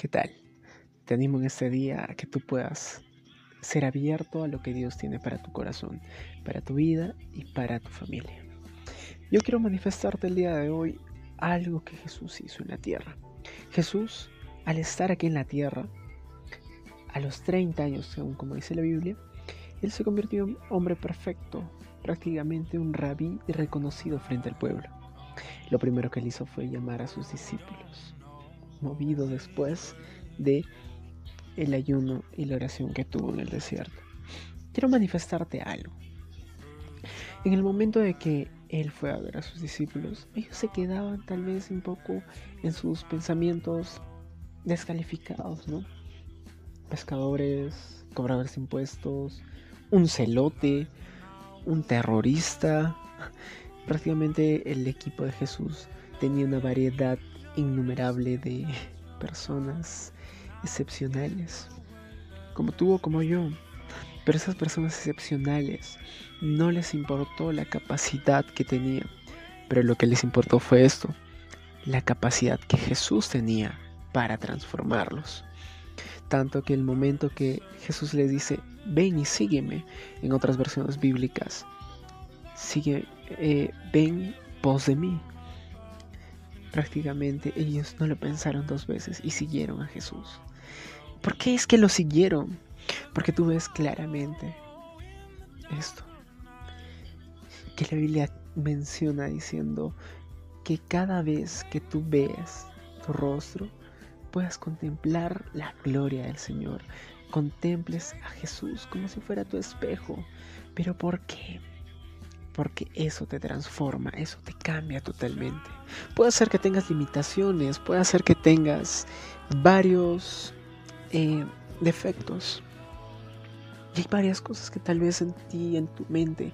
¿Qué tal? Te animo en este día a que tú puedas ser abierto a lo que Dios tiene para tu corazón, para tu vida y para tu familia. Yo quiero manifestarte el día de hoy algo que Jesús hizo en la tierra. Jesús, al estar aquí en la tierra, a los 30 años, según como dice la Biblia, él se convirtió en hombre perfecto, prácticamente un rabí reconocido frente al pueblo. Lo primero que él hizo fue llamar a sus discípulos movido después de el ayuno y la oración que tuvo en el desierto. Quiero manifestarte algo. En el momento de que él fue a ver a sus discípulos, ellos se quedaban tal vez un poco en sus pensamientos descalificados, ¿no? Pescadores, cobradores de impuestos, un celote, un terrorista. Prácticamente el equipo de Jesús tenía una variedad innumerable de personas excepcionales, como tú o como yo. Pero esas personas excepcionales no les importó la capacidad que tenían, pero lo que les importó fue esto, la capacidad que Jesús tenía para transformarlos. Tanto que el momento que Jesús les dice, ven y sígueme, en otras versiones bíblicas, sigue, eh, ven pos de mí prácticamente ellos no lo pensaron dos veces y siguieron a Jesús. ¿Por qué es que lo siguieron? Porque tú ves claramente esto. Que la Biblia menciona diciendo que cada vez que tú ves tu rostro, puedas contemplar la gloria del Señor. Contemples a Jesús como si fuera tu espejo. ¿Pero por qué? Porque eso te transforma, eso te cambia totalmente. Puede ser que tengas limitaciones, puede ser que tengas varios eh, defectos. Y hay varias cosas que tal vez en ti, en tu mente,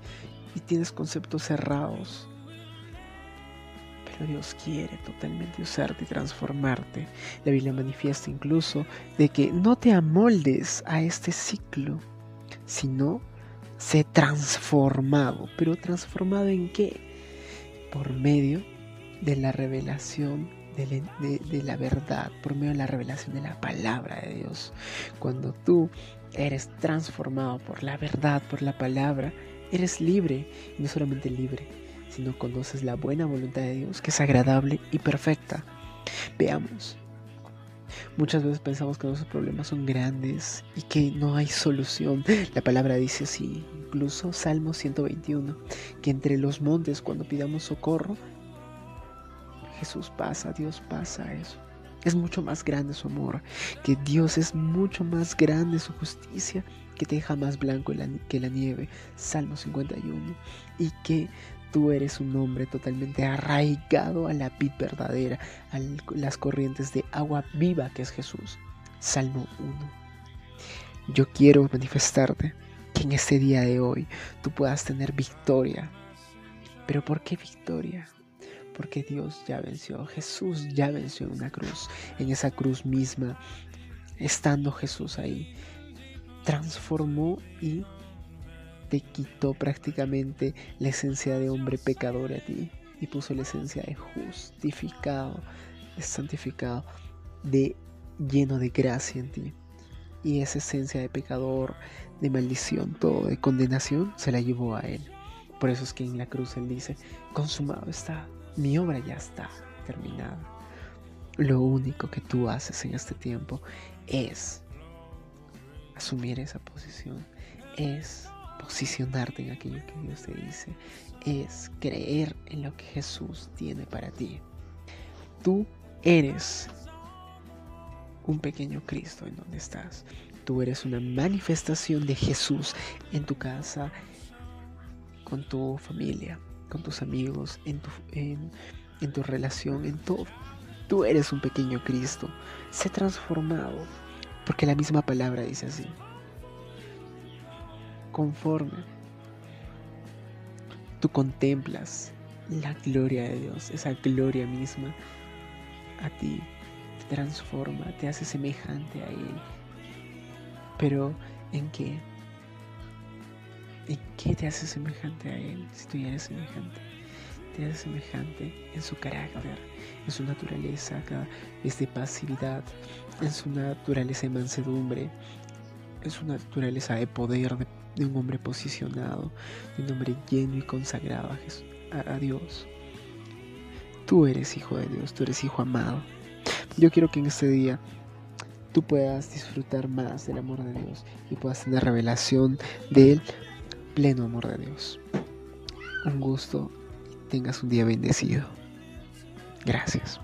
y tienes conceptos cerrados. Pero Dios quiere totalmente usarte y transformarte. La Biblia manifiesta incluso de que no te amoldes a este ciclo, sino se transformado. ¿Pero transformado en qué? Por medio de la revelación de, la verdad, por medio de la revelación de la palabra de Dios. Cuando tú eres transformado por la verdad, por la palabra, eres libre. Y no solamente libre, sino conoces la buena voluntad de Dios, que es agradable y perfecta. Veamos. Muchas veces pensamos que nuestros problemas son grandes y que no hay solución. La palabra dice así, incluso Salmo 121, que entre los montes cuando pidamos socorro, Jesús pasa, Dios pasa eso. Es mucho más grande su amor, que Dios es mucho más grande su justicia, que te deja más blanco que la nieve, Salmo 51, y que Tú eres un hombre totalmente arraigado a la vid verdadera, a las corrientes de agua viva que es Jesús. Salmo 1. Yo quiero manifestarte que en este día de hoy tú puedas tener victoria. ¿Pero por qué victoria? Porque Dios ya venció, Jesús ya venció en una cruz, en esa cruz misma, estando Jesús ahí, transformó y te quitó prácticamente la esencia de hombre pecador a ti y puso la esencia de justificado, de santificado, de lleno de gracia en ti. Y esa esencia de pecador, de maldición, todo de condenación, se la llevó a Él. Por eso es que en la cruz Él dice, consumado está, mi obra ya está terminada. Lo único que tú haces en este tiempo es asumir esa posición, es posicionarte en aquello que Dios te dice, es creer en lo que Jesús tiene para ti. Tú eres un pequeño Cristo en donde estás. Tú eres una manifestación de Jesús en tu casa, con tu familia, con tus amigos, en tu, en, en tu relación, en todo. Tú eres un pequeño Cristo. Sé transformado. Porque la misma palabra dice así conforme tú contemplas la gloria de Dios, esa gloria misma a ti te transforma, te hace semejante a Él. Pero ¿en qué? ¿En qué te hace semejante a Él si tú ya eres semejante? te hace semejante en su carácter, en su naturaleza, es de pasividad, en su naturaleza de mansedumbre, en su naturaleza de poder, de, un hombre posicionado, de un hombre lleno y consagrado a Dios. Tú eres hijo de Dios, tú eres hijo amado. Yo quiero que en este día tú puedas disfrutar más del amor de Dios y puedas tener revelación del pleno amor de Dios. Un gusto, tengas un día bendecido. Gracias.